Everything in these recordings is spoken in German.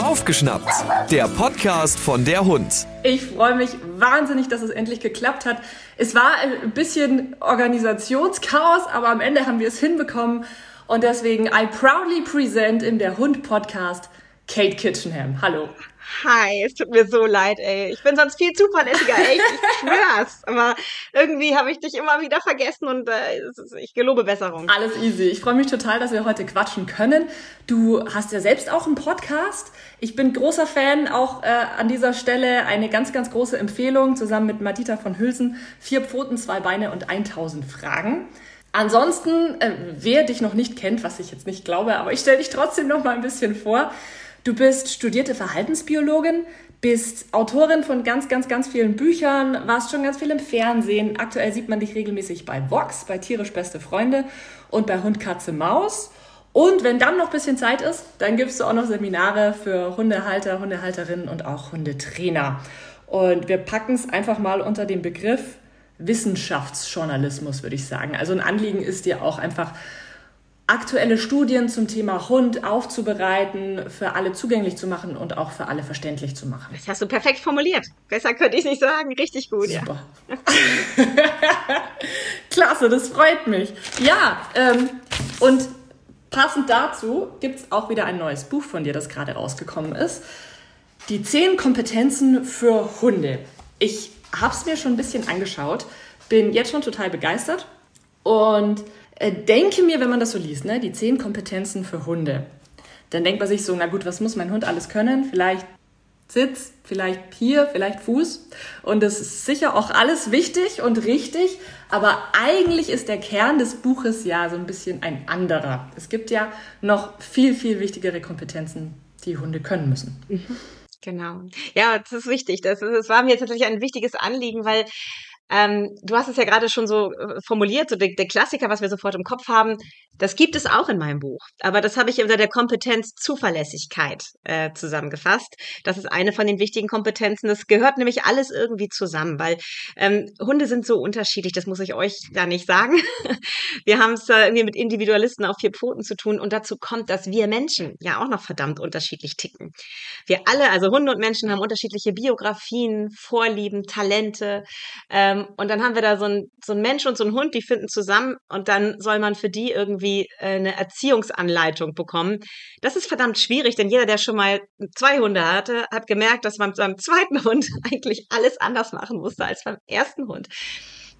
Aufgeschnappt, der Podcast von der Hund. Ich freue mich wahnsinnig, dass es endlich geklappt hat. Es war ein bisschen Organisationschaos, aber am Ende haben wir es hinbekommen. Und deswegen I proudly present in der Hund Podcast Kate Kitchenham. Hallo. Hi, es tut mir so leid, ey. Ich bin sonst viel zuverlässiger, echt, ich schwör's. Aber irgendwie habe ich dich immer wieder vergessen und äh, ich gelobe Besserung. Alles easy. Ich freue mich total, dass wir heute quatschen können. Du hast ja selbst auch einen Podcast. Ich bin großer Fan, auch äh, an dieser Stelle eine ganz, ganz große Empfehlung zusammen mit Madita von Hülsen. Vier Pfoten, zwei Beine und 1000 Fragen. Ansonsten, äh, wer dich noch nicht kennt, was ich jetzt nicht glaube, aber ich stelle dich trotzdem noch mal ein bisschen vor. Du bist studierte Verhaltensbiologin, bist Autorin von ganz, ganz, ganz vielen Büchern, warst schon ganz viel im Fernsehen. Aktuell sieht man dich regelmäßig bei Vox, bei Tierisch Beste Freunde und bei Hund, Katze, Maus. Und wenn dann noch ein bisschen Zeit ist, dann gibst du auch noch Seminare für Hundehalter, Hundehalterinnen und auch Hundetrainer. Und wir packen es einfach mal unter den Begriff Wissenschaftsjournalismus, würde ich sagen. Also ein Anliegen ist dir auch einfach aktuelle Studien zum Thema Hund aufzubereiten, für alle zugänglich zu machen und auch für alle verständlich zu machen. Das hast du perfekt formuliert. Besser könnte ich nicht sagen. Richtig gut. Super. Ja. Klasse, das freut mich. Ja, ähm, und passend dazu gibt es auch wieder ein neues Buch von dir, das gerade rausgekommen ist. Die zehn Kompetenzen für Hunde. Ich habe es mir schon ein bisschen angeschaut, bin jetzt schon total begeistert und denke mir, wenn man das so liest, ne, die zehn Kompetenzen für Hunde, dann denkt man sich so, na gut, was muss mein Hund alles können? Vielleicht Sitz, vielleicht hier, vielleicht Fuß. Und das ist sicher auch alles wichtig und richtig, aber eigentlich ist der Kern des Buches ja so ein bisschen ein anderer. Es gibt ja noch viel, viel wichtigere Kompetenzen, die Hunde können müssen. Mhm. Genau. Ja, das ist wichtig. Das, das war mir tatsächlich ein wichtiges Anliegen, weil ähm, du hast es ja gerade schon so äh, formuliert, so der, der, Klassiker, was wir sofort im Kopf haben, das gibt es auch in meinem Buch. Aber das habe ich unter der Kompetenz Zuverlässigkeit äh, zusammengefasst. Das ist eine von den wichtigen Kompetenzen. Das gehört nämlich alles irgendwie zusammen, weil ähm, Hunde sind so unterschiedlich, das muss ich euch gar nicht sagen. wir haben es äh, irgendwie mit Individualisten auf vier Pfoten zu tun und dazu kommt, dass wir Menschen ja auch noch verdammt unterschiedlich ticken. Wir alle, also Hunde und Menschen, haben unterschiedliche Biografien, Vorlieben, Talente. Ähm, ähm, und dann haben wir da so ein, so ein Mensch und so ein Hund, die finden zusammen und dann soll man für die irgendwie äh, eine Erziehungsanleitung bekommen. Das ist verdammt schwierig, denn jeder, der schon mal zwei Hunde hatte, hat gemerkt, dass man beim zweiten Hund eigentlich alles anders machen musste als beim ersten Hund.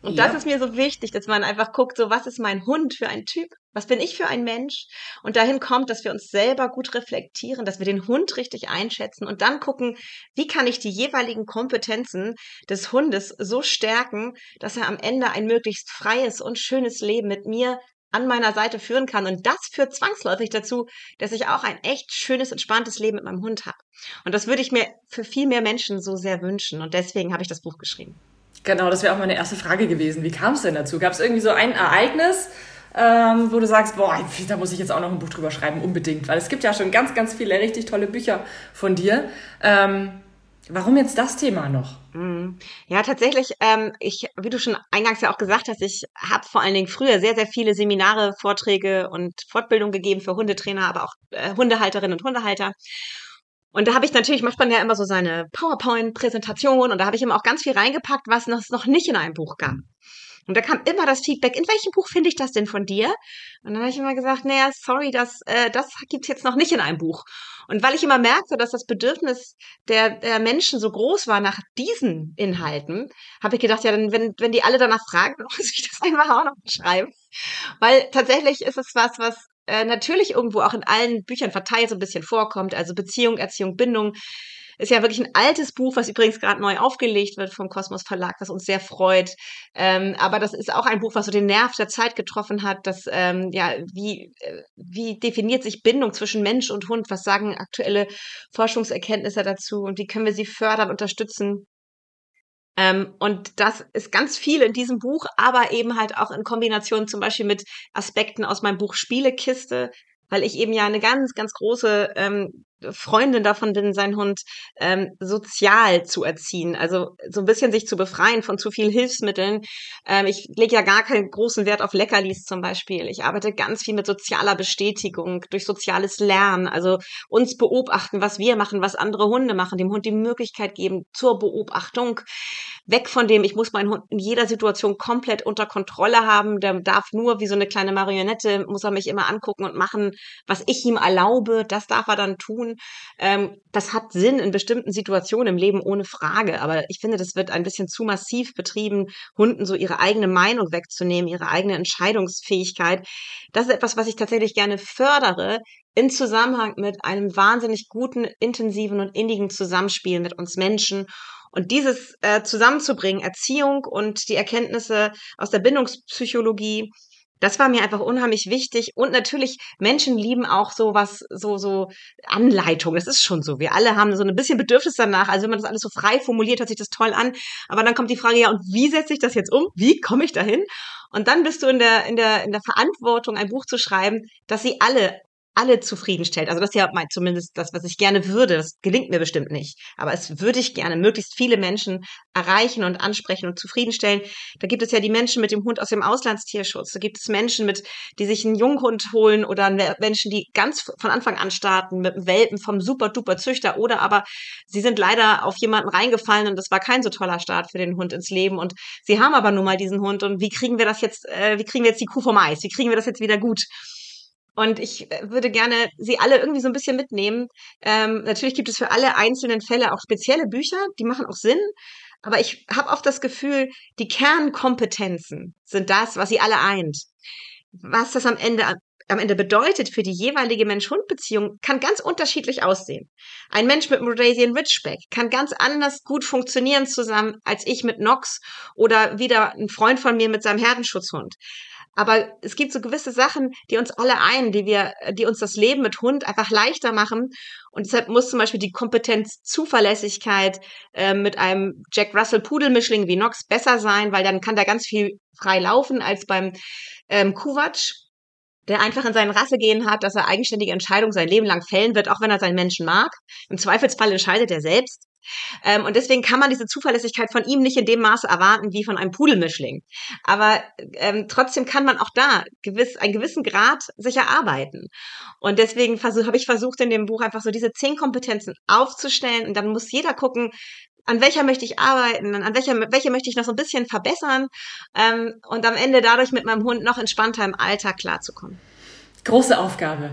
Und ja. das ist mir so wichtig, dass man einfach guckt, so was ist mein Hund für ein Typ? Was bin ich für ein Mensch? Und dahin kommt, dass wir uns selber gut reflektieren, dass wir den Hund richtig einschätzen und dann gucken, wie kann ich die jeweiligen Kompetenzen des Hundes so stärken, dass er am Ende ein möglichst freies und schönes Leben mit mir an meiner Seite führen kann. Und das führt zwangsläufig dazu, dass ich auch ein echt schönes, entspanntes Leben mit meinem Hund habe. Und das würde ich mir für viel mehr Menschen so sehr wünschen. Und deswegen habe ich das Buch geschrieben. Genau, das wäre auch meine erste Frage gewesen. Wie kam es denn dazu? Gab es irgendwie so ein Ereignis, ähm, wo du sagst, boah, da muss ich jetzt auch noch ein Buch drüber schreiben, unbedingt, weil es gibt ja schon ganz, ganz viele richtig tolle Bücher von dir. Ähm, warum jetzt das Thema noch? Mhm. Ja, tatsächlich, ähm, ich, wie du schon eingangs ja auch gesagt hast, ich habe vor allen Dingen früher sehr, sehr viele Seminare, Vorträge und Fortbildung gegeben für Hundetrainer, aber auch äh, Hundehalterinnen und Hundehalter. Und da habe ich natürlich, macht man ja immer so seine PowerPoint-Präsentation und da habe ich immer auch ganz viel reingepackt, was es noch nicht in einem Buch gab. Und da kam immer das Feedback, in welchem Buch finde ich das denn von dir? Und dann habe ich immer gesagt, naja, sorry, das, äh, das gibt's jetzt noch nicht in einem Buch. Und weil ich immer merkte, dass das Bedürfnis der, der Menschen so groß war nach diesen Inhalten, habe ich gedacht, ja, dann, wenn, wenn die alle danach fragen, muss ich das einfach auch noch schreiben. Weil tatsächlich ist es was, was äh, natürlich irgendwo auch in allen Büchern verteilt so ein bisschen vorkommt. Also Beziehung, Erziehung, Bindung ist ja wirklich ein altes Buch, was übrigens gerade neu aufgelegt wird vom Kosmos Verlag, was uns sehr freut. Ähm, aber das ist auch ein Buch, was so den Nerv der Zeit getroffen hat. Das, ähm, ja, wie, äh, wie definiert sich Bindung zwischen Mensch und Hund? Was sagen aktuelle Forschungserkenntnisse dazu? Und wie können wir sie fördern, unterstützen? Ähm, und das ist ganz viel in diesem Buch, aber eben halt auch in Kombination zum Beispiel mit Aspekten aus meinem Buch Spielekiste, weil ich eben ja eine ganz, ganz große ähm, Freundin davon bin, seinen Hund ähm, sozial zu erziehen. Also so ein bisschen sich zu befreien von zu viel Hilfsmitteln. Ähm, ich lege ja gar keinen großen Wert auf Leckerlis zum Beispiel. Ich arbeite ganz viel mit sozialer Bestätigung, durch soziales Lernen. Also uns beobachten, was wir machen, was andere Hunde machen, dem Hund die Möglichkeit geben zur Beobachtung. Weg von dem, ich muss meinen Hund in jeder Situation komplett unter Kontrolle haben. Der darf nur wie so eine kleine Marionette, muss er mich immer angucken und machen, was ich ihm erlaube. Das darf er dann tun. Ähm, das hat Sinn in bestimmten Situationen im Leben ohne Frage. Aber ich finde, das wird ein bisschen zu massiv betrieben, Hunden so ihre eigene Meinung wegzunehmen, ihre eigene Entscheidungsfähigkeit. Das ist etwas, was ich tatsächlich gerne fördere, in Zusammenhang mit einem wahnsinnig guten, intensiven und innigen Zusammenspiel mit uns Menschen. Und dieses äh, zusammenzubringen, Erziehung und die Erkenntnisse aus der Bindungspsychologie, das war mir einfach unheimlich wichtig. Und natürlich, Menschen lieben auch so was, so, so Anleitung. Das ist schon so. Wir alle haben so ein bisschen Bedürfnis danach. Also wenn man das alles so frei formuliert, hört sich das toll an. Aber dann kommt die Frage, ja, und wie setze ich das jetzt um? Wie komme ich dahin? Und dann bist du in der, in der, in der Verantwortung, ein Buch zu schreiben, dass sie alle alle zufriedenstellt. Also das ist ja mein, zumindest das, was ich gerne würde. Das gelingt mir bestimmt nicht. Aber es würde ich gerne möglichst viele Menschen erreichen und ansprechen und zufriedenstellen. Da gibt es ja die Menschen mit dem Hund aus dem Auslandstierschutz. Da gibt es Menschen mit, die sich einen Junghund holen oder Menschen, die ganz von Anfang an starten mit einem Welpen vom super duper Züchter oder aber sie sind leider auf jemanden reingefallen und das war kein so toller Start für den Hund ins Leben und sie haben aber nun mal diesen Hund und wie kriegen wir das jetzt, äh, wie kriegen wir jetzt die Kuh vom Eis? Wie kriegen wir das jetzt wieder gut? Und ich äh, würde gerne sie alle irgendwie so ein bisschen mitnehmen. Ähm, natürlich gibt es für alle einzelnen Fälle auch spezielle Bücher, die machen auch Sinn. Aber ich habe oft das Gefühl, die Kernkompetenzen sind das, was sie alle eint. Was das am Ende am Ende bedeutet für die jeweilige Mensch-Hund-Beziehung, kann ganz unterschiedlich aussehen. Ein Mensch mit Rhodesian Ridgeback kann ganz anders gut funktionieren zusammen als ich mit Nox oder wieder ein Freund von mir mit seinem Herdenschutzhund. Aber es gibt so gewisse Sachen, die uns alle ein, die wir, die uns das Leben mit Hund einfach leichter machen. Und deshalb muss zum Beispiel die Kompetenz Zuverlässigkeit äh, mit einem Jack Russell Pudelmischling wie Nox besser sein, weil dann kann da ganz viel frei laufen als beim ähm, Kuwatsch der einfach in seinen Rasse gehen hat, dass er eigenständige Entscheidungen sein Leben lang fällen wird, auch wenn er seinen Menschen mag. Im Zweifelsfall entscheidet er selbst. Ähm, und deswegen kann man diese Zuverlässigkeit von ihm nicht in dem Maße erwarten wie von einem Pudelmischling. Aber ähm, trotzdem kann man auch da gewiss, einen gewissen Grad sich erarbeiten. Und deswegen habe ich versucht, in dem Buch einfach so diese zehn Kompetenzen aufzustellen. Und dann muss jeder gucken, an welcher möchte ich arbeiten, an welcher, welche möchte ich noch so ein bisschen verbessern ähm, und am Ende dadurch mit meinem Hund noch entspannter im Alltag klarzukommen. Große Aufgabe.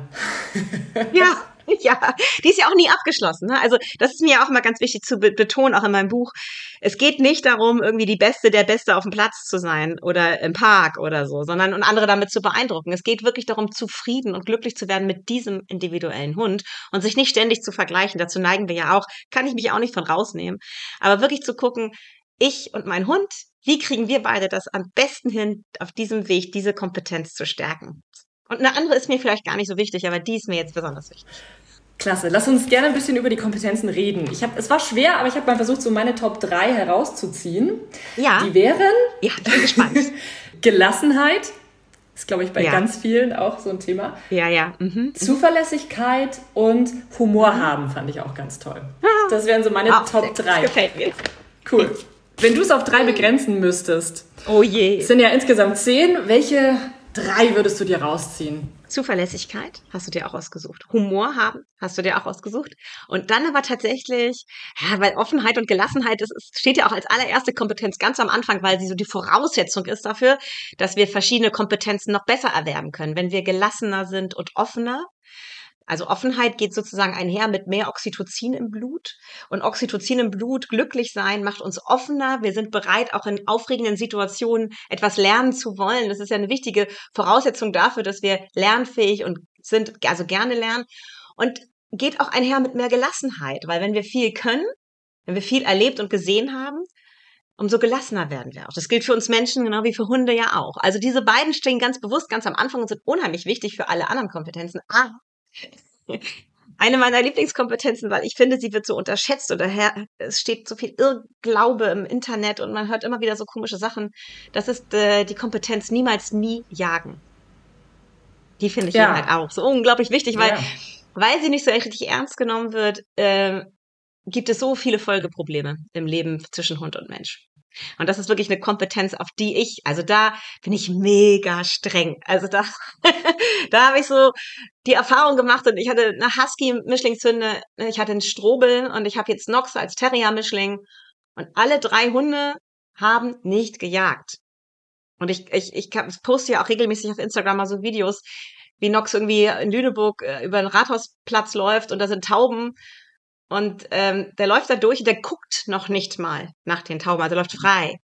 ja, ja, die ist ja auch nie abgeschlossen. Ne? Also das ist mir auch immer ganz wichtig zu betonen, auch in meinem Buch. Es geht nicht darum, irgendwie die Beste der Beste auf dem Platz zu sein oder im Park oder so, sondern und andere damit zu beeindrucken. Es geht wirklich darum, zufrieden und glücklich zu werden mit diesem individuellen Hund und sich nicht ständig zu vergleichen. Dazu neigen wir ja auch, kann ich mich auch nicht von rausnehmen. Aber wirklich zu gucken, ich und mein Hund, wie kriegen wir beide das am besten hin, auf diesem Weg diese Kompetenz zu stärken? Und eine andere ist mir vielleicht gar nicht so wichtig, aber die ist mir jetzt besonders wichtig. Klasse. Lass uns gerne ein bisschen über die Kompetenzen reden. Ich hab, es war schwer, aber ich habe mal versucht, so meine Top 3 herauszuziehen. Ja. Die wären. Ja, ich bin gespannt. Gelassenheit. Ist, glaube ich, bei ja. ganz vielen auch so ein Thema. Ja, ja. Mhm. Zuverlässigkeit und Humor mhm. haben fand ich auch ganz toll. Ah. Das wären so meine oh, Top 3. Das gefällt mir. Cool. Wenn du es auf drei begrenzen müsstest. Oh je. Es sind ja insgesamt zehn. Welche drei würdest du dir rausziehen? Zuverlässigkeit hast du dir auch ausgesucht. Humor haben hast du dir auch ausgesucht. Und dann aber tatsächlich, ja, weil Offenheit und Gelassenheit, ist, steht ja auch als allererste Kompetenz ganz am Anfang, weil sie so die Voraussetzung ist dafür, dass wir verschiedene Kompetenzen noch besser erwerben können. Wenn wir gelassener sind und offener, also Offenheit geht sozusagen einher mit mehr Oxytocin im Blut. Und Oxytocin im Blut, glücklich sein, macht uns offener. Wir sind bereit, auch in aufregenden Situationen etwas lernen zu wollen. Das ist ja eine wichtige Voraussetzung dafür, dass wir lernfähig und sind, also gerne lernen. Und geht auch einher mit mehr Gelassenheit, weil wenn wir viel können, wenn wir viel erlebt und gesehen haben, umso gelassener werden wir auch. Das gilt für uns Menschen genau wie für Hunde ja auch. Also diese beiden stehen ganz bewusst ganz am Anfang und sind unheimlich wichtig für alle anderen Kompetenzen. Ah, eine meiner Lieblingskompetenzen, weil ich finde, sie wird so unterschätzt oder es steht so viel Irrglaube im Internet und man hört immer wieder so komische Sachen. Das ist äh, die Kompetenz niemals nie jagen. Die finde ich ja. halt auch so unglaublich wichtig, weil ja. weil sie nicht so richtig ernst genommen wird, äh, gibt es so viele Folgeprobleme im Leben zwischen Hund und Mensch. Und das ist wirklich eine Kompetenz, auf die ich, also da bin ich mega streng. Also da, da habe ich so die Erfahrung gemacht und ich hatte eine Husky-Mischlingshunde, ich hatte einen Strobel und ich habe jetzt Nox als Terrier-Mischling und alle drei Hunde haben nicht gejagt. Und ich, ich, ich poste ja auch regelmäßig auf Instagram mal so Videos, wie Nox irgendwie in Lüneburg äh, über den Rathausplatz läuft und da sind Tauben und ähm, der läuft da durch der guckt noch nicht mal nach den Tauben, also läuft frei.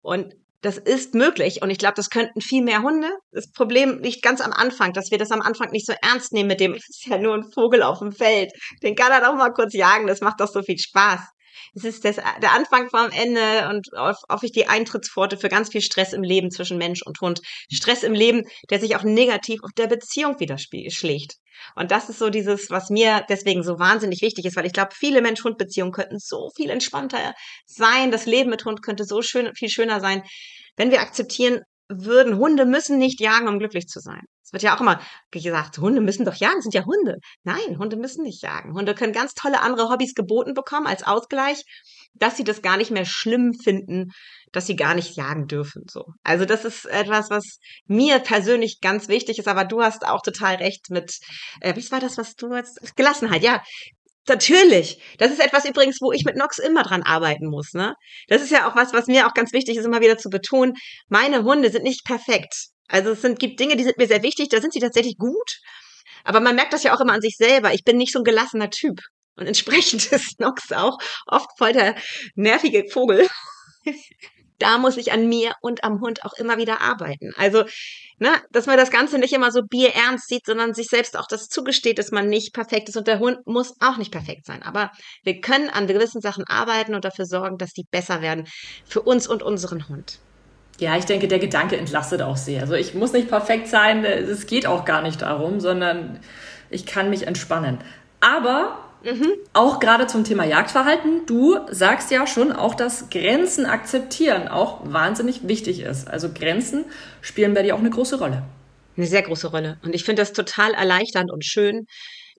Und das ist möglich und ich glaube, das könnten viel mehr Hunde. Das Problem liegt ganz am Anfang, dass wir das am Anfang nicht so ernst nehmen mit dem, es ist ja nur ein Vogel auf dem Feld. Den kann er doch mal kurz jagen, das macht doch so viel Spaß es ist das, der Anfang vom Ende und hoffe ich die Eintrittspforte für ganz viel Stress im Leben zwischen Mensch und Hund. Stress im Leben, der sich auch negativ auf der Beziehung widerschlägt. Und das ist so dieses, was mir deswegen so wahnsinnig wichtig ist, weil ich glaube, viele Mensch-Hund-Beziehungen könnten so viel entspannter sein. Das Leben mit Hund könnte so schön, viel schöner sein, wenn wir akzeptieren würden, Hunde müssen nicht jagen, um glücklich zu sein. Es wird ja auch immer gesagt, Hunde müssen doch jagen, sind ja Hunde. Nein, Hunde müssen nicht jagen. Hunde können ganz tolle andere Hobbys geboten bekommen als Ausgleich, dass sie das gar nicht mehr schlimm finden, dass sie gar nicht jagen dürfen. So. Also das ist etwas, was mir persönlich ganz wichtig ist, aber du hast auch total recht mit, äh, wie war das, was du jetzt, Gelassenheit, ja. Natürlich. Das ist etwas übrigens, wo ich mit Nox immer dran arbeiten muss. Ne? Das ist ja auch was, was mir auch ganz wichtig ist, immer wieder zu betonen. Meine Hunde sind nicht perfekt. Also es sind, gibt Dinge, die sind mir sehr wichtig, da sind sie tatsächlich gut. Aber man merkt das ja auch immer an sich selber. Ich bin nicht so ein gelassener Typ. Und entsprechend ist Nox auch oft voll der nervige Vogel. Da muss ich an mir und am Hund auch immer wieder arbeiten. Also, ne, dass man das Ganze nicht immer so bierernst sieht, sondern sich selbst auch das zugesteht, dass man nicht perfekt ist und der Hund muss auch nicht perfekt sein. Aber wir können an gewissen Sachen arbeiten und dafür sorgen, dass die besser werden für uns und unseren Hund. Ja, ich denke, der Gedanke entlastet auch sehr. Also ich muss nicht perfekt sein, es geht auch gar nicht darum, sondern ich kann mich entspannen. Aber Mhm. Auch gerade zum Thema Jagdverhalten. Du sagst ja schon auch, dass Grenzen akzeptieren auch wahnsinnig wichtig ist. Also Grenzen spielen bei dir auch eine große Rolle. Eine sehr große Rolle. Und ich finde das total erleichternd und schön,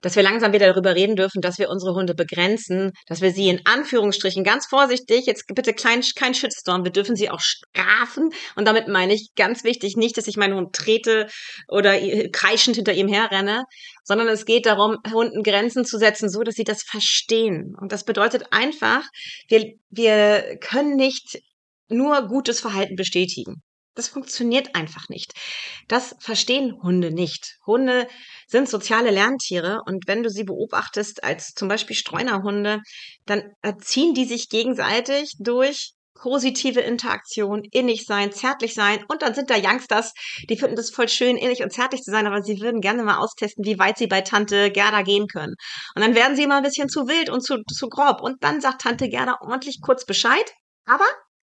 dass wir langsam wieder darüber reden dürfen, dass wir unsere Hunde begrenzen, dass wir sie in Anführungsstrichen ganz vorsichtig, jetzt bitte kein, kein Shitstorm, wir dürfen sie auch strafen. Und damit meine ich ganz wichtig nicht, dass ich meinen Hund trete oder kreischend hinter ihm herrenne, sondern es geht darum, Hunden Grenzen zu setzen, so dass sie das verstehen. Und das bedeutet einfach, wir, wir können nicht nur gutes Verhalten bestätigen. Das funktioniert einfach nicht. Das verstehen Hunde nicht. Hunde sind soziale Lerntiere und wenn du sie beobachtest als zum Beispiel Streunerhunde, dann erziehen die sich gegenseitig durch positive Interaktion, innig sein, zärtlich sein und dann sind da Youngsters, die finden das voll schön, innig und zärtlich zu sein, aber sie würden gerne mal austesten, wie weit sie bei Tante Gerda gehen können. Und dann werden sie immer ein bisschen zu wild und zu, zu grob und dann sagt Tante Gerda ordentlich kurz Bescheid, aber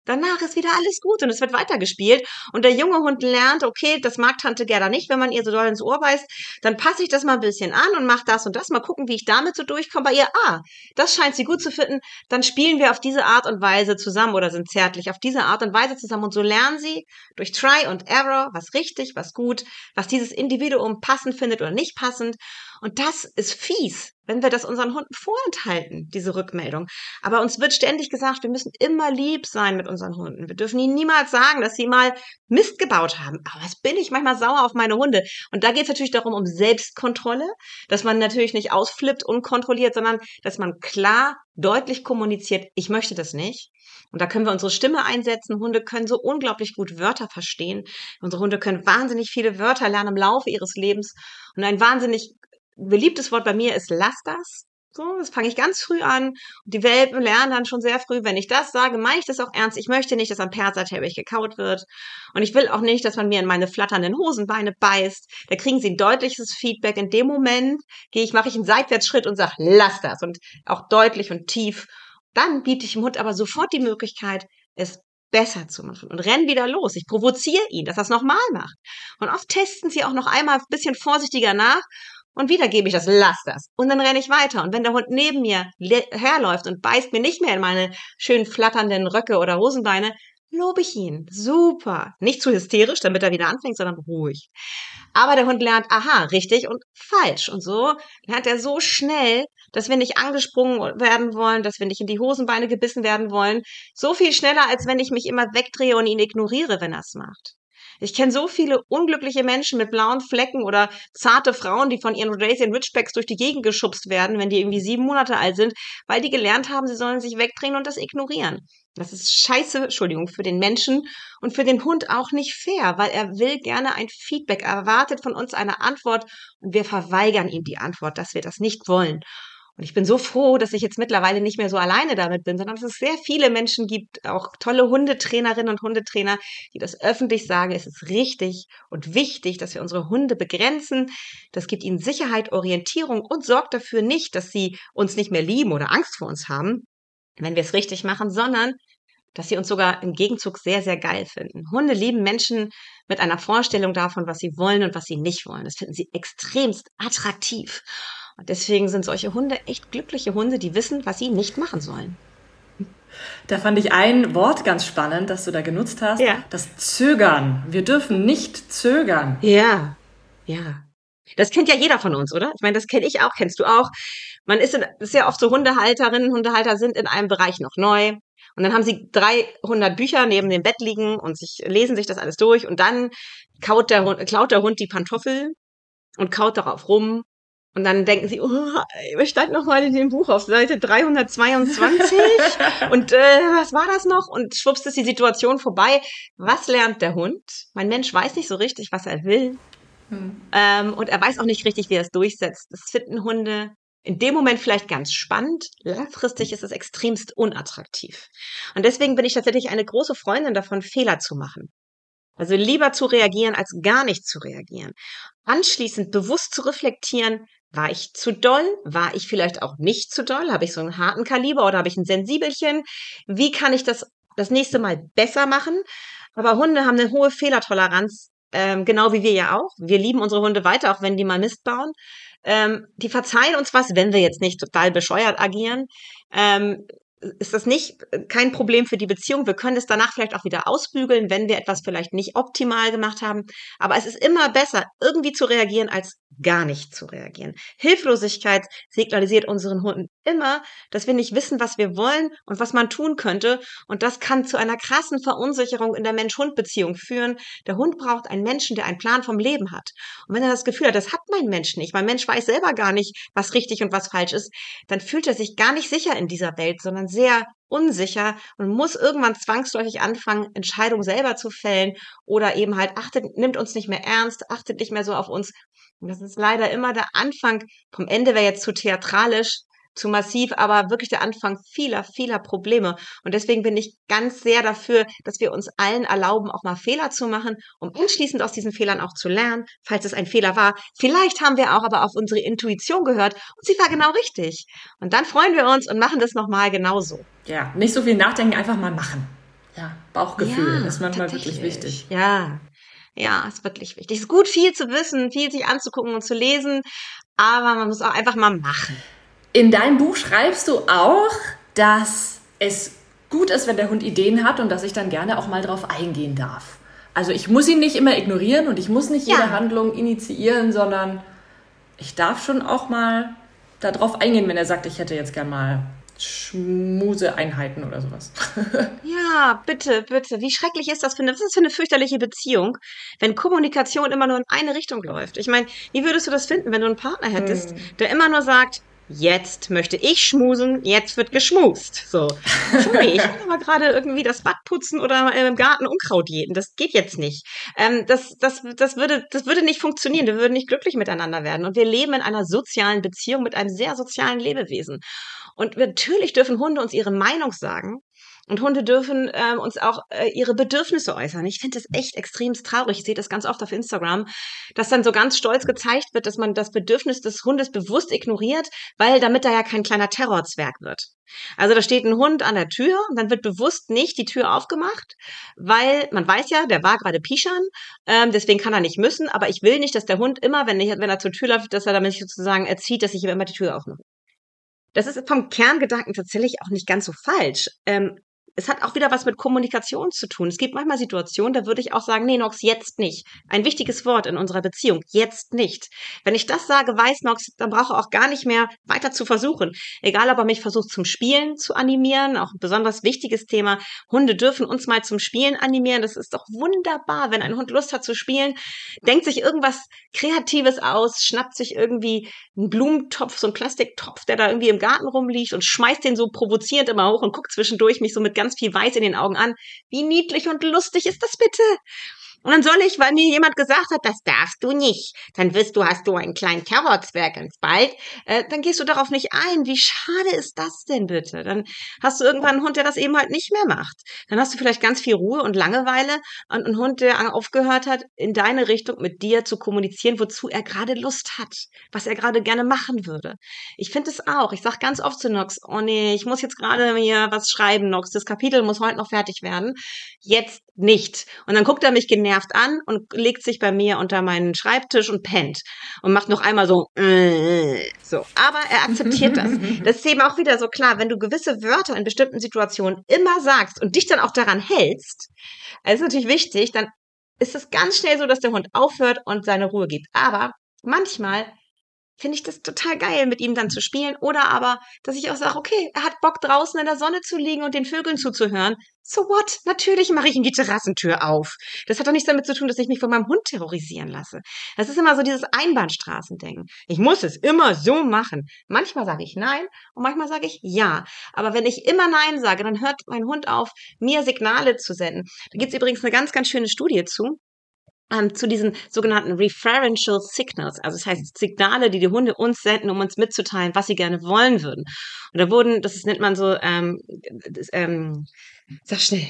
Danach ist wieder alles gut und es wird weitergespielt. Und der junge Hund lernt, okay, das mag Tante Gerda nicht, wenn man ihr so doll ins Ohr beißt. Dann passe ich das mal ein bisschen an und mache das und das. Mal gucken, wie ich damit so durchkomme. Bei ihr, ah, das scheint sie gut zu finden. Dann spielen wir auf diese Art und Weise zusammen oder sind zärtlich auf diese Art und Weise zusammen. Und so lernen sie durch Try und Error, was richtig, was gut, was dieses Individuum passend findet oder nicht passend. Und das ist fies, wenn wir das unseren Hunden vorenthalten, diese Rückmeldung. Aber uns wird ständig gesagt, wir müssen immer lieb sein mit unseren Hunden. Wir dürfen ihnen niemals sagen, dass sie mal Mist gebaut haben. Aber was bin ich manchmal sauer auf meine Hunde? Und da geht es natürlich darum, um Selbstkontrolle, dass man natürlich nicht ausflippt, unkontrolliert, sondern dass man klar, deutlich kommuniziert, ich möchte das nicht. Und da können wir unsere Stimme einsetzen. Hunde können so unglaublich gut Wörter verstehen. Unsere Hunde können wahnsinnig viele Wörter lernen im Laufe ihres Lebens. Und ein wahnsinnig beliebtes Wort bei mir ist lass das. So, das fange ich ganz früh an. Die Welpen lernen dann schon sehr früh, wenn ich das sage, meine ich das auch ernst. Ich möchte nicht, dass am Perserteppich gekaut wird. Und ich will auch nicht, dass man mir in meine flatternden Hosenbeine beißt. Da kriegen sie ein deutliches Feedback. In dem Moment gehe ich, mache ich einen Seitwärtsschritt und sage, lass das. Und auch deutlich und tief. Dann biete ich dem Hund aber sofort die Möglichkeit, es besser zu machen und rennen wieder los. Ich provoziere ihn, dass er es nochmal macht. Und oft testen sie auch noch einmal ein bisschen vorsichtiger nach und wieder gebe ich das, lass das. Und dann renne ich weiter. Und wenn der Hund neben mir herläuft und beißt mir nicht mehr in meine schön flatternden Röcke oder Hosenbeine, lobe ich ihn. Super. Nicht zu hysterisch, damit er wieder anfängt, sondern ruhig. Aber der Hund lernt, aha, richtig und falsch. Und so lernt er so schnell, dass wir nicht angesprungen werden wollen, dass wir nicht in die Hosenbeine gebissen werden wollen. So viel schneller, als wenn ich mich immer wegdrehe und ihn ignoriere, wenn er es macht. Ich kenne so viele unglückliche Menschen mit blauen Flecken oder zarte Frauen, die von ihren Radian Ridgebacks durch die Gegend geschubst werden, wenn die irgendwie sieben Monate alt sind, weil die gelernt haben, sie sollen sich wegdrehen und das ignorieren. Das ist scheiße, Entschuldigung, für den Menschen und für den Hund auch nicht fair, weil er will gerne ein Feedback, er erwartet von uns eine Antwort und wir verweigern ihm die Antwort, dass wir das nicht wollen. Und ich bin so froh, dass ich jetzt mittlerweile nicht mehr so alleine damit bin, sondern dass es sehr viele Menschen gibt, auch tolle Hundetrainerinnen und Hundetrainer, die das öffentlich sagen, es ist richtig und wichtig, dass wir unsere Hunde begrenzen. Das gibt ihnen Sicherheit, Orientierung und sorgt dafür nicht, dass sie uns nicht mehr lieben oder Angst vor uns haben, wenn wir es richtig machen, sondern dass sie uns sogar im Gegenzug sehr, sehr geil finden. Hunde lieben Menschen mit einer Vorstellung davon, was sie wollen und was sie nicht wollen. Das finden sie extremst attraktiv. Und deswegen sind solche Hunde echt glückliche Hunde, die wissen, was sie nicht machen sollen. Da fand ich ein Wort ganz spannend, das du da genutzt hast. Ja. Das Zögern. Wir dürfen nicht zögern. Ja, ja. Das kennt ja jeder von uns, oder? Ich meine, das kenne ich auch, kennst du auch. Man ist, in, ist ja oft so Hundehalterinnen, Hundehalter sind in einem Bereich noch neu. Und dann haben sie 300 Bücher neben dem Bett liegen und sich, lesen sich das alles durch. Und dann kaut der Hund, klaut der Hund die Pantoffel und kaut darauf rum und dann denken sie, oh, was stand noch mal in dem Buch auf Seite 322? und äh, was war das noch? Und schwupps ist die Situation vorbei. Was lernt der Hund? Mein Mensch weiß nicht so richtig, was er will. Hm. Ähm, und er weiß auch nicht richtig, wie er es durchsetzt. Das finden Hunde in dem Moment vielleicht ganz spannend. Langfristig ist es extremst unattraktiv. Und deswegen bin ich tatsächlich eine große Freundin davon, Fehler zu machen. Also lieber zu reagieren, als gar nicht zu reagieren. Anschließend bewusst zu reflektieren, war ich zu doll? War ich vielleicht auch nicht zu doll? Habe ich so einen harten Kaliber oder habe ich ein Sensibelchen? Wie kann ich das das nächste Mal besser machen? Aber Hunde haben eine hohe Fehlertoleranz, ähm, genau wie wir ja auch. Wir lieben unsere Hunde weiter, auch wenn die mal Mist bauen. Ähm, die verzeihen uns was, wenn wir jetzt nicht total bescheuert agieren. Ähm, ist das nicht äh, kein Problem für die Beziehung. Wir können es danach vielleicht auch wieder ausbügeln, wenn wir etwas vielleicht nicht optimal gemacht haben. Aber es ist immer besser, irgendwie zu reagieren, als gar nicht zu reagieren. Hilflosigkeit signalisiert unseren Hunden immer, dass wir nicht wissen, was wir wollen und was man tun könnte. Und das kann zu einer krassen Verunsicherung in der Mensch-Hund-Beziehung führen. Der Hund braucht einen Menschen, der einen Plan vom Leben hat. Und wenn er das Gefühl hat, das hat mein Mensch nicht, mein Mensch weiß selber gar nicht, was richtig und was falsch ist, dann fühlt er sich gar nicht sicher in dieser Welt, sondern sehr unsicher und muss irgendwann zwangsläufig anfangen, Entscheidungen selber zu fällen oder eben halt achtet, nimmt uns nicht mehr ernst, achtet nicht mehr so auf uns. Und das ist leider immer der Anfang. Vom Ende wäre jetzt zu theatralisch, zu massiv, aber wirklich der Anfang vieler, vieler Probleme. Und deswegen bin ich ganz sehr dafür, dass wir uns allen erlauben, auch mal Fehler zu machen, um anschließend aus diesen Fehlern auch zu lernen, falls es ein Fehler war. Vielleicht haben wir auch aber auf unsere Intuition gehört und sie war genau richtig. Und dann freuen wir uns und machen das nochmal genauso. Ja, nicht so viel nachdenken, einfach mal machen. Ja, Bauchgefühl ja, ist manchmal wirklich wichtig. Ja, ja, ist wirklich wichtig. Es ist gut, viel zu wissen, viel sich anzugucken und zu lesen, aber man muss auch einfach mal machen. In deinem Buch schreibst du auch, dass es gut ist, wenn der Hund Ideen hat und dass ich dann gerne auch mal drauf eingehen darf. Also ich muss ihn nicht immer ignorieren und ich muss nicht jede ja. Handlung initiieren, sondern ich darf schon auch mal darauf eingehen, wenn er sagt, ich hätte jetzt gern mal Schmuseeinheiten oder sowas. ja, bitte, bitte. Wie schrecklich ist das für eine, was ist das für eine fürchterliche Beziehung, wenn Kommunikation immer nur in eine Richtung läuft? Ich meine, wie würdest du das finden, wenn du einen Partner hättest, hm. der immer nur sagt, jetzt möchte ich schmusen, jetzt wird geschmust. So. Sorry, ich will aber gerade irgendwie das Bad putzen oder im Garten Unkraut jäten. Das geht jetzt nicht. Ähm, das, das, das, würde, das würde nicht funktionieren. Wir würden nicht glücklich miteinander werden. Und wir leben in einer sozialen Beziehung mit einem sehr sozialen Lebewesen. Und natürlich dürfen Hunde uns ihre Meinung sagen. Und Hunde dürfen ähm, uns auch äh, ihre Bedürfnisse äußern. Ich finde das echt extrem traurig. Ich sehe das ganz oft auf Instagram, dass dann so ganz stolz gezeigt wird, dass man das Bedürfnis des Hundes bewusst ignoriert, weil damit da ja kein kleiner Terrorzwerg wird. Also da steht ein Hund an der Tür und dann wird bewusst nicht die Tür aufgemacht, weil man weiß ja, der war gerade pischern, ähm, deswegen kann er nicht müssen, aber ich will nicht, dass der Hund immer, wenn, ich, wenn er zur Tür läuft, dass er damit sozusagen erzieht, dass ich ihm immer die Tür aufmache. Das ist vom Kerngedanken tatsächlich auch nicht ganz so falsch. Ähm, es hat auch wieder was mit Kommunikation zu tun. Es gibt manchmal Situationen, da würde ich auch sagen, nee, Nox, jetzt nicht. Ein wichtiges Wort in unserer Beziehung, jetzt nicht. Wenn ich das sage, weiß Nox, dann brauche ich auch gar nicht mehr weiter zu versuchen. Egal, ob er mich versucht zum Spielen zu animieren, auch ein besonders wichtiges Thema. Hunde dürfen uns mal zum Spielen animieren. Das ist doch wunderbar, wenn ein Hund Lust hat zu spielen, denkt sich irgendwas Kreatives aus, schnappt sich irgendwie einen Blumentopf, so einen Plastiktopf, der da irgendwie im Garten rumliegt und schmeißt den so provozierend immer hoch und guckt zwischendurch mich so mit ganz viel Weiß in den Augen an. Wie niedlich und lustig ist das bitte? Und dann soll ich, weil mir jemand gesagt hat, das darfst du nicht, dann wirst du, hast du einen kleinen Terrorzwerg ins Bald, äh, dann gehst du darauf nicht ein. Wie schade ist das denn bitte? Dann hast du irgendwann einen Hund, der das eben halt nicht mehr macht. Dann hast du vielleicht ganz viel Ruhe und Langeweile und einen Hund, der aufgehört hat, in deine Richtung mit dir zu kommunizieren, wozu er gerade Lust hat, was er gerade gerne machen würde. Ich finde es auch. Ich sage ganz oft zu Nox, oh nee, ich muss jetzt gerade mir was schreiben, Nox, das Kapitel muss heute noch fertig werden. Jetzt nicht. Und dann guckt er mich genervt an und legt sich bei mir unter meinen Schreibtisch und pennt und macht noch einmal so, äh, so. Aber er akzeptiert das. Das ist eben auch wieder so klar, wenn du gewisse Wörter in bestimmten Situationen immer sagst und dich dann auch daran hältst, das ist natürlich wichtig, dann ist es ganz schnell so, dass der Hund aufhört und seine Ruhe gibt. Aber manchmal finde ich das total geil, mit ihm dann zu spielen. Oder aber, dass ich auch sage, okay, er hat Bock draußen in der Sonne zu liegen und den Vögeln zuzuhören. So what? Natürlich mache ich ihm die Terrassentür auf. Das hat doch nichts damit zu tun, dass ich mich von meinem Hund terrorisieren lasse. Das ist immer so dieses Einbahnstraßendenken. Ich muss es immer so machen. Manchmal sage ich nein und manchmal sage ich ja. Aber wenn ich immer nein sage, dann hört mein Hund auf, mir Signale zu senden. Da gibt es übrigens eine ganz, ganz schöne Studie zu ähm, zu diesen sogenannten Referential Signals, also das heißt Signale, die die Hunde uns senden, um uns mitzuteilen, was sie gerne wollen würden. Und da wurden, das nennt man so, ähm, das, ähm, sag schnell,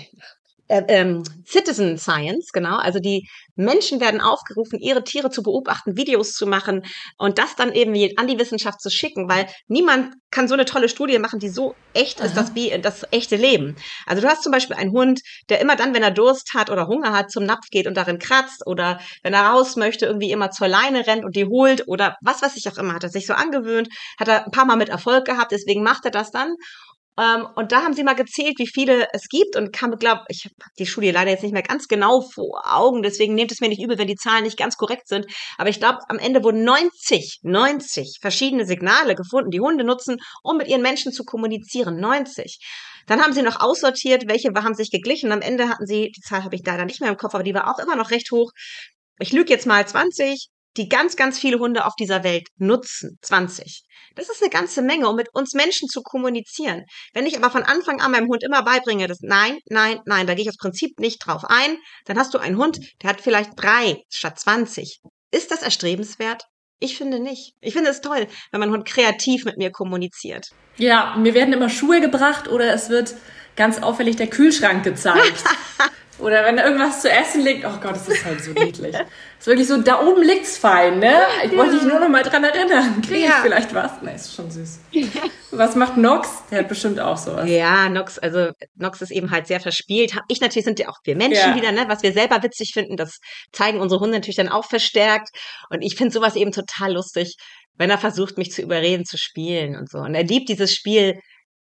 äh, ähm, Citizen Science, genau. Also die Menschen werden aufgerufen, ihre Tiere zu beobachten, Videos zu machen und das dann eben an die Wissenschaft zu schicken, weil niemand kann so eine tolle Studie machen, die so echt ist, dass wie das echte Leben. Also du hast zum Beispiel einen Hund, der immer dann, wenn er Durst hat oder Hunger hat, zum Napf geht und darin kratzt oder wenn er raus möchte, irgendwie immer zur Leine rennt und die holt oder was weiß ich auch immer, hat er sich so angewöhnt, hat er ein paar Mal mit Erfolg gehabt, deswegen macht er das dann ähm, und da haben sie mal gezählt, wie viele es gibt und kam, glaube ich, habe die Studie leider jetzt nicht mehr ganz genau vor Augen, deswegen nehmt es mir nicht übel, wenn die Zahlen nicht ganz korrekt sind. Aber ich glaube, am Ende wurden 90, 90 verschiedene Signale gefunden, die Hunde nutzen, um mit ihren Menschen zu kommunizieren. 90. Dann haben sie noch aussortiert, welche haben sich geglichen. Am Ende hatten sie, die Zahl habe ich leider nicht mehr im Kopf, aber die war auch immer noch recht hoch. Ich lüge jetzt mal 20, die ganz, ganz viele Hunde auf dieser Welt nutzen. 20. Das ist eine ganze Menge, um mit uns Menschen zu kommunizieren. Wenn ich aber von Anfang an meinem Hund immer beibringe, dass nein, nein, nein, da gehe ich aus Prinzip nicht drauf ein, dann hast du einen Hund, der hat vielleicht drei statt 20. Ist das erstrebenswert? Ich finde nicht. Ich finde es toll, wenn mein Hund kreativ mit mir kommuniziert. Ja, mir werden immer Schuhe gebracht oder es wird ganz auffällig der Kühlschrank gezeigt. Oder wenn da irgendwas zu essen liegt, oh Gott, das ist halt so niedlich. Das ist wirklich so, da oben liegt's fein, ne? Ich wollte dich nur noch mal dran erinnern. Kriege ich ja. vielleicht was? Ne, ist schon süß. Was macht Nox? Der hat bestimmt auch sowas. Ja, Nox, also Nox ist eben halt sehr verspielt. Ich natürlich sind ja auch wir Menschen ja. wieder, ne? Was wir selber witzig finden, das zeigen unsere Hunde natürlich dann auch verstärkt. Und ich finde sowas eben total lustig, wenn er versucht, mich zu überreden, zu spielen und so. Und er liebt dieses Spiel,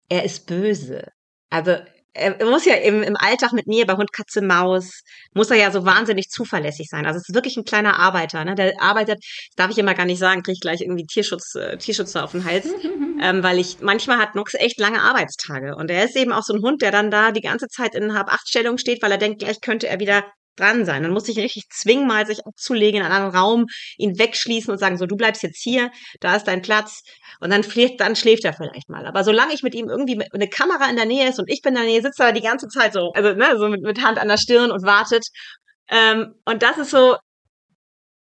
er ist böse. Also er muss ja im, im Alltag mit mir bei Hund, Katze, Maus, muss er ja so wahnsinnig zuverlässig sein. Also es ist wirklich ein kleiner Arbeiter. Ne? Der arbeitet, das darf ich immer gar nicht sagen, kriege ich gleich irgendwie Tierschutz, äh, Tierschutzer auf den Hals. ähm, weil ich, manchmal hat Nox echt lange Arbeitstage. Und er ist eben auch so ein Hund, der dann da die ganze Zeit in Hab-Acht-Stellung steht, weil er denkt, gleich könnte er wieder dran sein. Dann muss ich richtig zwingen, mal sich abzulegen in einen anderen Raum, ihn wegschließen und sagen, so, du bleibst jetzt hier, da ist dein Platz. Und dann schläft, dann schläft er vielleicht mal. Aber solange ich mit ihm irgendwie eine Kamera in der Nähe ist und ich bin in der Nähe, sitzt er die ganze Zeit so, also ne, so mit, mit Hand an der Stirn und wartet. Ähm, und das ist so,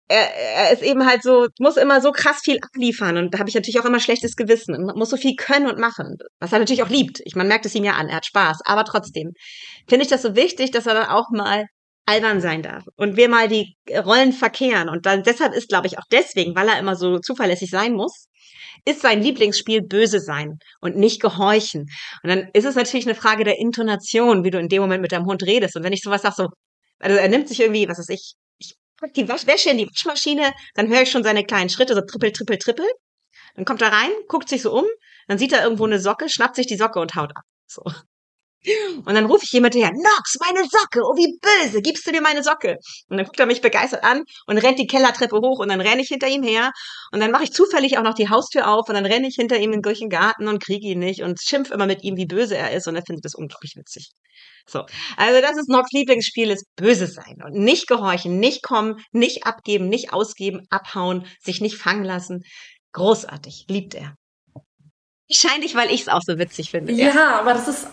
er, er ist eben halt so, muss immer so krass viel abliefern und da habe ich natürlich auch immer schlechtes Gewissen und muss so viel können und machen, was er natürlich auch liebt. Ich, man merkt es ihm ja an, er hat Spaß, aber trotzdem finde ich das so wichtig, dass er dann auch mal albern sein darf und wir mal die Rollen verkehren und dann deshalb ist, glaube ich, auch deswegen, weil er immer so zuverlässig sein muss, ist sein Lieblingsspiel böse sein und nicht gehorchen. Und dann ist es natürlich eine Frage der Intonation, wie du in dem Moment mit deinem Hund redest. Und wenn ich sowas sage, so, also er nimmt sich irgendwie, was weiß ich, ich pack die Wäsche in die Waschmaschine, dann höre ich schon seine kleinen Schritte, so trippel, trippel, trippel. Dann kommt er rein, guckt sich so um, dann sieht er irgendwo eine Socke, schnappt sich die Socke und haut ab. So. Und dann rufe ich jemand her, Nox, meine Socke, oh wie böse, gibst du dir meine Socke? Und dann guckt er mich begeistert an und rennt die Kellertreppe hoch und dann renne ich hinter ihm her und dann mache ich zufällig auch noch die Haustür auf und dann renne ich hinter ihm durch den Garten und kriege ihn nicht und schimpf immer mit ihm, wie böse er ist und er findet das unglaublich witzig. So, also das ist Nox Lieblingsspiel, ist böse sein und nicht gehorchen, nicht kommen, nicht abgeben, nicht ausgeben, abhauen, sich nicht fangen lassen. Großartig, liebt er. Wahrscheinlich, weil ich es auch so witzig finde. Ja, ja, aber das ist,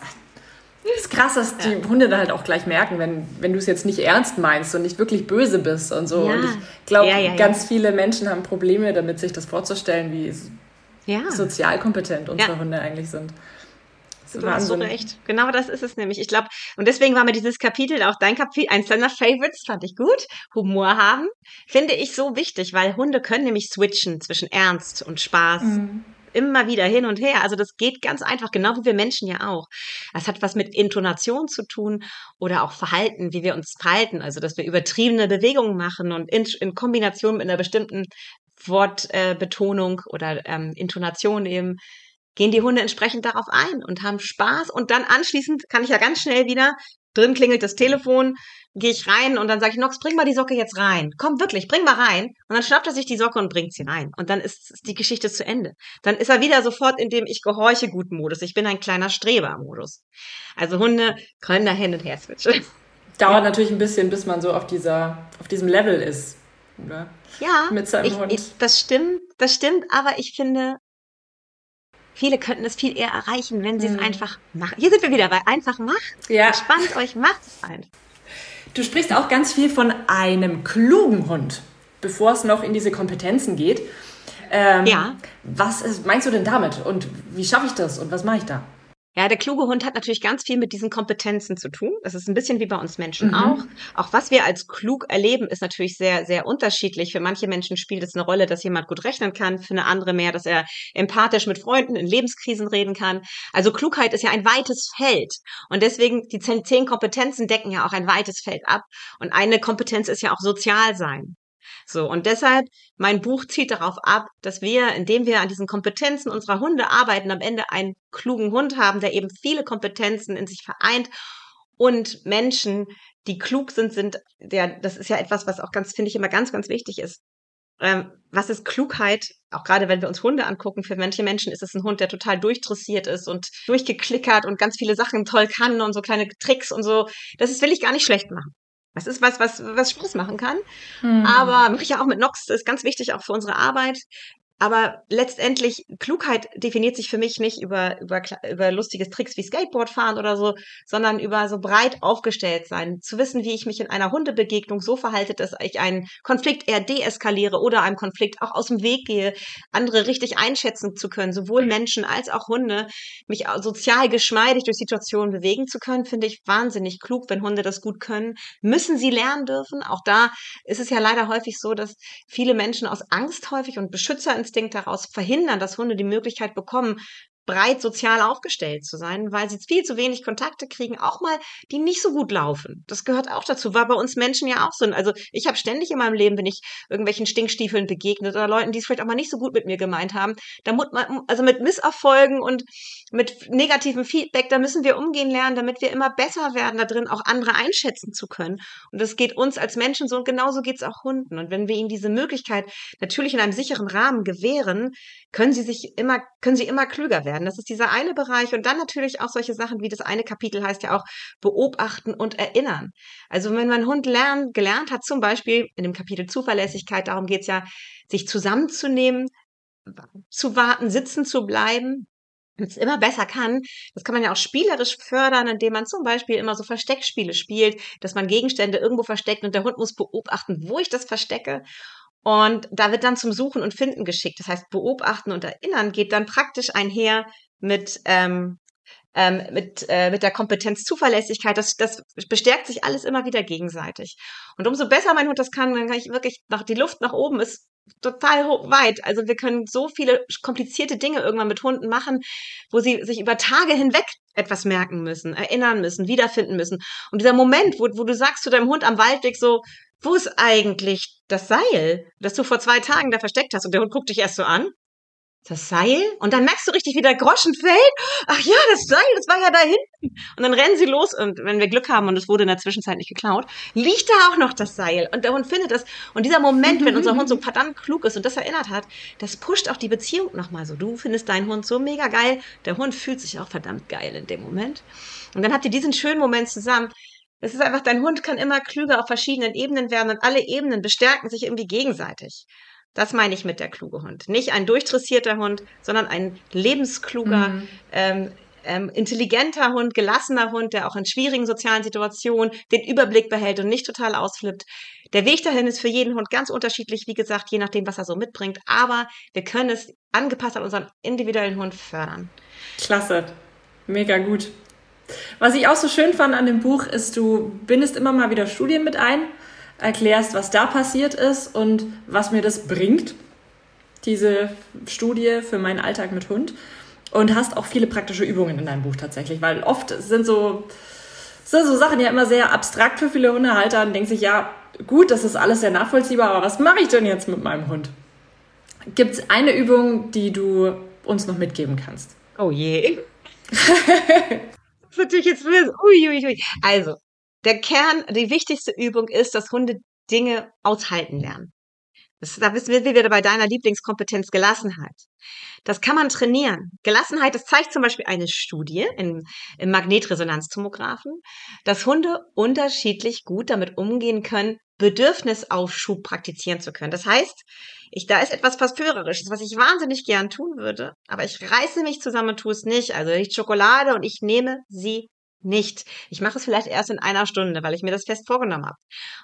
das ist krass, dass die ja. Hunde da halt auch gleich merken, wenn, wenn du es jetzt nicht ernst meinst und nicht wirklich böse bist und so. Ja. Und ich glaube, ja, ganz viele Menschen haben Probleme damit, sich das vorzustellen, wie sozial kompetent unsere Hunde eigentlich sind. Du hast so recht. Genau das ist es nämlich. Ich glaube, und deswegen war mir dieses Kapitel, auch dein Kapitel, eins deiner Favorites, fand ich gut. Humor haben, finde ich so wichtig, weil Hunde können nämlich switchen zwischen Ernst und Spaß. Mhm immer wieder hin und her. Also das geht ganz einfach, genau wie wir Menschen ja auch. Das hat was mit Intonation zu tun oder auch Verhalten, wie wir uns verhalten. Also dass wir übertriebene Bewegungen machen und in, in Kombination mit einer bestimmten Wortbetonung äh, oder ähm, Intonation eben gehen die Hunde entsprechend darauf ein und haben Spaß und dann anschließend kann ich ja ganz schnell wieder drin klingelt das Telefon, gehe ich rein und dann sage ich, Nox, bring mal die Socke jetzt rein. Komm, wirklich, bring mal rein. Und dann schnappt er sich die Socke und bringt sie rein. Und dann ist die Geschichte zu Ende. Dann ist er wieder sofort in dem Ich gehorche gut Modus. Ich bin ein kleiner Streber-Modus. Also Hunde können da hin und her switchen. Dauert natürlich ein bisschen, bis man so auf dieser, auf diesem Level ist. Oder? Ja, Mit seinem ich, Hund. Ich, das stimmt, das stimmt, aber ich finde, Viele könnten es viel eher erreichen, wenn sie es mhm. einfach machen. Hier sind wir wieder bei einfach macht. Ja. Entspannt euch, macht es einfach. Du sprichst auch ganz viel von einem klugen Hund, bevor es noch in diese Kompetenzen geht. Ähm, ja. Was ist, meinst du denn damit? Und wie schaffe ich das? Und was mache ich da? Ja, der kluge Hund hat natürlich ganz viel mit diesen Kompetenzen zu tun. Das ist ein bisschen wie bei uns Menschen mhm. auch. Auch was wir als klug erleben, ist natürlich sehr, sehr unterschiedlich. Für manche Menschen spielt es eine Rolle, dass jemand gut rechnen kann. Für eine andere mehr, dass er empathisch mit Freunden in Lebenskrisen reden kann. Also Klugheit ist ja ein weites Feld. Und deswegen, die zehn Kompetenzen decken ja auch ein weites Feld ab. Und eine Kompetenz ist ja auch sozial sein. So, und deshalb, mein Buch zielt darauf ab, dass wir, indem wir an diesen Kompetenzen unserer Hunde arbeiten, am Ende einen klugen Hund haben, der eben viele Kompetenzen in sich vereint und Menschen, die klug sind, sind, der, das ist ja etwas, was auch ganz, finde ich, immer ganz, ganz wichtig ist. Ähm, was ist Klugheit? Auch gerade wenn wir uns Hunde angucken, für manche Menschen ist es ein Hund, der total durchdressiert ist und durchgeklickert und ganz viele Sachen toll kann und so kleine Tricks und so. Das ist, will ich gar nicht schlecht machen. Das ist was, was, was Spaß machen kann. Mhm. Aber mache ich ja auch mit Nox, ist ganz wichtig auch für unsere Arbeit. Aber letztendlich, Klugheit definiert sich für mich nicht über, über, über lustige Tricks wie Skateboard fahren oder so, sondern über so breit aufgestellt sein. Zu wissen, wie ich mich in einer Hundebegegnung so verhalte, dass ich einen Konflikt eher deeskaliere oder einem Konflikt auch aus dem Weg gehe, andere richtig einschätzen zu können, sowohl Menschen als auch Hunde, mich sozial geschmeidig durch Situationen bewegen zu können, finde ich wahnsinnig klug, wenn Hunde das gut können. Müssen sie lernen dürfen. Auch da ist es ja leider häufig so, dass viele Menschen aus Angst häufig und Beschützerinstinkt Instinkt daraus verhindern, dass Hunde die Möglichkeit bekommen, breit sozial aufgestellt zu sein, weil sie viel zu wenig Kontakte kriegen, auch mal, die nicht so gut laufen. Das gehört auch dazu, war bei uns Menschen ja auch so. Also ich habe ständig in meinem Leben, wenn ich irgendwelchen Stinkstiefeln begegnet oder Leuten, die es vielleicht auch mal nicht so gut mit mir gemeint haben, da muss man, also mit Misserfolgen und mit negativem Feedback, da müssen wir umgehen lernen, damit wir immer besser werden, da drin auch andere einschätzen zu können. Und das geht uns als Menschen so und genauso geht es auch Hunden. Und wenn wir ihnen diese Möglichkeit natürlich in einem sicheren Rahmen gewähren, können sie sich immer, können sie immer klüger werden. Das ist dieser eine Bereich. Und dann natürlich auch solche Sachen wie das eine Kapitel heißt ja auch beobachten und erinnern. Also wenn mein Hund lernen, gelernt hat, zum Beispiel in dem Kapitel Zuverlässigkeit, darum geht's ja, sich zusammenzunehmen, zu warten, sitzen zu bleiben, es immer besser kann. Das kann man ja auch spielerisch fördern, indem man zum Beispiel immer so Versteckspiele spielt, dass man Gegenstände irgendwo versteckt und der Hund muss beobachten, wo ich das verstecke. Und da wird dann zum Suchen und Finden geschickt. Das heißt, beobachten und erinnern geht dann praktisch einher mit, ähm, ähm, mit, äh, mit der Kompetenz Zuverlässigkeit. Das, das bestärkt sich alles immer wieder gegenseitig. Und umso besser mein Hund das kann, dann kann ich wirklich nach die Luft nach oben ist total weit. Also wir können so viele komplizierte Dinge irgendwann mit Hunden machen, wo sie sich über Tage hinweg etwas merken müssen, erinnern müssen, wiederfinden müssen. Und dieser Moment, wo, wo du sagst zu deinem Hund am Waldweg so, wo ist eigentlich das Seil, das du vor zwei Tagen da versteckt hast? Und der Hund guckt dich erst so an. das Seil und dann merkst du richtig, wie der Groschen fällt. Ach ja, das Seil, das war ja da hinten. Und dann rennen sie los und wenn wir Glück haben und es wurde in der Zwischenzeit nicht geklaut, liegt da auch noch das Seil und der Hund findet das. Und dieser Moment, wenn unser Hund so verdammt klug ist und das erinnert hat, das pusht auch die Beziehung nochmal so. Du findest deinen Hund so mega geil, der Hund fühlt sich auch verdammt geil in dem Moment. Und dann habt ihr diesen schönen Moment zusammen. Es ist einfach, dein Hund kann immer klüger auf verschiedenen Ebenen werden und alle Ebenen bestärken sich irgendwie gegenseitig. Das meine ich mit der kluge Hund. Nicht ein durchdressierter Hund, sondern ein lebenskluger, mhm. ähm, ähm, intelligenter Hund, gelassener Hund, der auch in schwierigen sozialen Situationen den Überblick behält und nicht total ausflippt. Der Weg dahin ist für jeden Hund ganz unterschiedlich, wie gesagt, je nachdem, was er so mitbringt. Aber wir können es angepasst an unseren individuellen Hund fördern. Klasse. Mega gut. Was ich auch so schön fand an dem Buch ist, du bindest immer mal wieder Studien mit ein erklärst, was da passiert ist und was mir das bringt, diese Studie für meinen Alltag mit Hund. Und hast auch viele praktische Übungen in deinem Buch tatsächlich, weil oft sind so, sind so Sachen ja immer sehr abstrakt für viele Hundehalter und denken sich, ja, gut, das ist alles sehr nachvollziehbar, aber was mache ich denn jetzt mit meinem Hund? Gibt es eine Übung, die du uns noch mitgeben kannst? Oh je. ist natürlich jetzt ui, ui, ui. Also, der Kern, die wichtigste Übung ist, dass Hunde Dinge aushalten lernen. Das, da wissen wir wieder bei deiner Lieblingskompetenz Gelassenheit. Das kann man trainieren. Gelassenheit, das zeigt zum Beispiel eine Studie im, im Magnetresonanztomographen, dass Hunde unterschiedlich gut damit umgehen können, Bedürfnisaufschub praktizieren zu können. Das heißt, ich, da ist etwas Verführerisches, was ich wahnsinnig gern tun würde, aber ich reiße mich zusammen und tue es nicht. Also nicht Schokolade und ich nehme sie nicht. Ich mache es vielleicht erst in einer Stunde, weil ich mir das fest vorgenommen habe.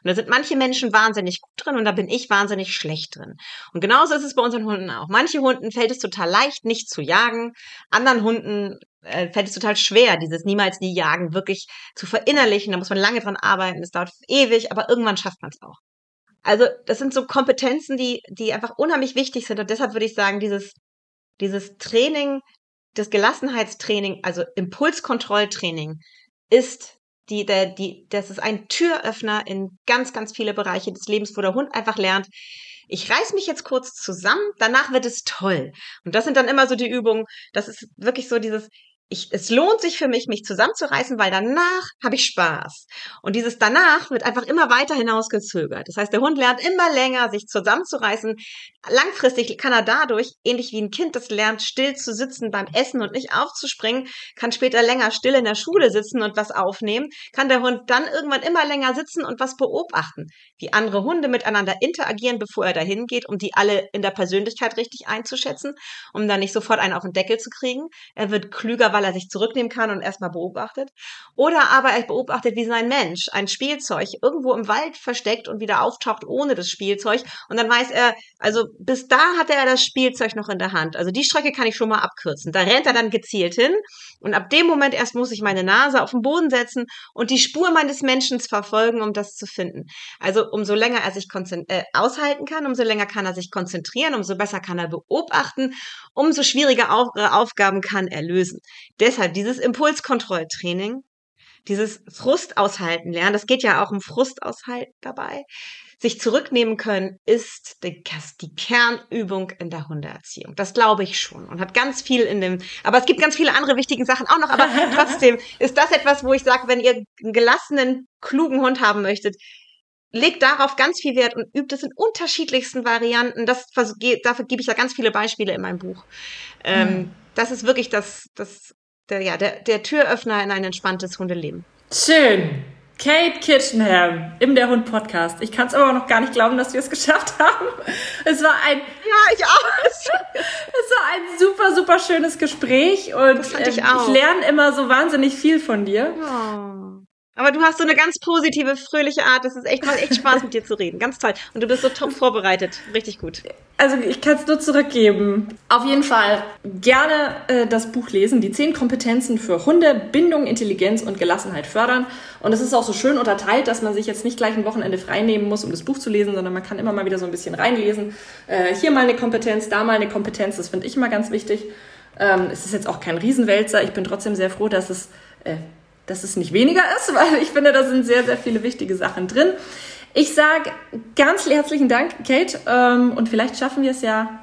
Und da sind manche Menschen wahnsinnig gut drin und da bin ich wahnsinnig schlecht drin. Und genauso ist es bei unseren Hunden auch. Manche Hunden fällt es total leicht, nicht zu jagen. Anderen Hunden äh, fällt es total schwer, dieses niemals nie jagen wirklich zu verinnerlichen. Da muss man lange dran arbeiten. Das dauert ewig, aber irgendwann schafft man es auch. Also das sind so Kompetenzen, die, die einfach unheimlich wichtig sind. Und deshalb würde ich sagen, dieses, dieses Training das Gelassenheitstraining, also Impulskontrolltraining, ist die, der, die, das ist ein Türöffner in ganz, ganz viele Bereiche des Lebens, wo der Hund einfach lernt, ich reiß mich jetzt kurz zusammen, danach wird es toll. Und das sind dann immer so die Übungen, das ist wirklich so dieses, ich, es lohnt sich für mich, mich zusammenzureißen, weil danach habe ich Spaß. Und dieses danach wird einfach immer weiter hinausgezögert. Das heißt, der Hund lernt immer länger, sich zusammenzureißen. Langfristig kann er dadurch, ähnlich wie ein Kind, das lernt, still zu sitzen beim Essen und nicht aufzuspringen, kann später länger still in der Schule sitzen und was aufnehmen, kann der Hund dann irgendwann immer länger sitzen und was beobachten, wie andere Hunde miteinander interagieren, bevor er dahin geht, um die alle in der Persönlichkeit richtig einzuschätzen, um dann nicht sofort einen auf den Deckel zu kriegen. Er wird klüger, weil er sich zurücknehmen kann und erstmal beobachtet. Oder aber er beobachtet, wie sein Mensch ein Spielzeug irgendwo im Wald versteckt und wieder auftaucht ohne das Spielzeug. Und dann weiß er, also bis da hatte er das Spielzeug noch in der Hand. Also die Strecke kann ich schon mal abkürzen. Da rennt er dann gezielt hin. Und ab dem Moment erst muss ich meine Nase auf den Boden setzen und die Spur meines Menschen verfolgen, um das zu finden. Also umso länger er sich äh, aushalten kann, umso länger kann er sich konzentrieren, umso besser kann er beobachten, umso schwieriger äh, Aufgaben kann er lösen. Deshalb dieses Impulskontrolltraining, dieses Frust aushalten lernen, das geht ja auch um Frust aushalten dabei, sich zurücknehmen können, ist die, die Kernübung in der Hundeerziehung. Das glaube ich schon und hat ganz viel in dem, aber es gibt ganz viele andere wichtige Sachen auch noch, aber trotzdem ist das etwas, wo ich sage, wenn ihr einen gelassenen, klugen Hund haben möchtet, legt darauf ganz viel Wert und übt es in unterschiedlichsten Varianten. Das, dafür gebe ich ja ganz viele Beispiele in meinem Buch. Ähm, hm. Das ist wirklich das, das der, ja, der, der Türöffner in ein entspanntes Hundeleben. Schön. Kate Kitchenham im Der Hund Podcast. Ich kann es aber noch gar nicht glauben, dass wir es geschafft haben. Es war ein ja ich auch. es war ein super super schönes Gespräch und ich, ähm, ich lerne immer so wahnsinnig viel von dir. Oh. Aber du hast so eine ganz positive, fröhliche Art. Das ist echt mal echt Spaß mit dir zu reden. Ganz toll. Und du bist so top vorbereitet. Richtig gut. Also ich kann es nur zurückgeben. Auf jeden Fall gerne äh, das Buch lesen. Die zehn Kompetenzen für Hunde, Bindung, Intelligenz und Gelassenheit fördern. Und es ist auch so schön unterteilt, dass man sich jetzt nicht gleich ein Wochenende frei nehmen muss, um das Buch zu lesen, sondern man kann immer mal wieder so ein bisschen reinlesen. Äh, hier mal eine Kompetenz, da mal eine Kompetenz. Das finde ich immer ganz wichtig. Ähm, es ist jetzt auch kein Riesenwälzer. Ich bin trotzdem sehr froh, dass es äh, dass es nicht weniger ist, weil ich finde, da sind sehr, sehr viele wichtige Sachen drin. Ich sage ganz herzlichen Dank, Kate, ähm, und vielleicht schaffen wir es ja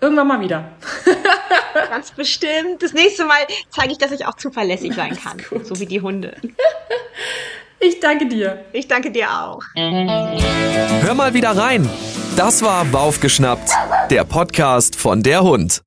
Irgendwann mal wieder. Ganz bestimmt. Das nächste Mal zeige ich, dass ich auch zuverlässig sein kann. So wie die Hunde. Ich danke dir. Ich danke dir auch. Hör mal wieder rein. Das war Baufgeschnappt, der Podcast von der Hund.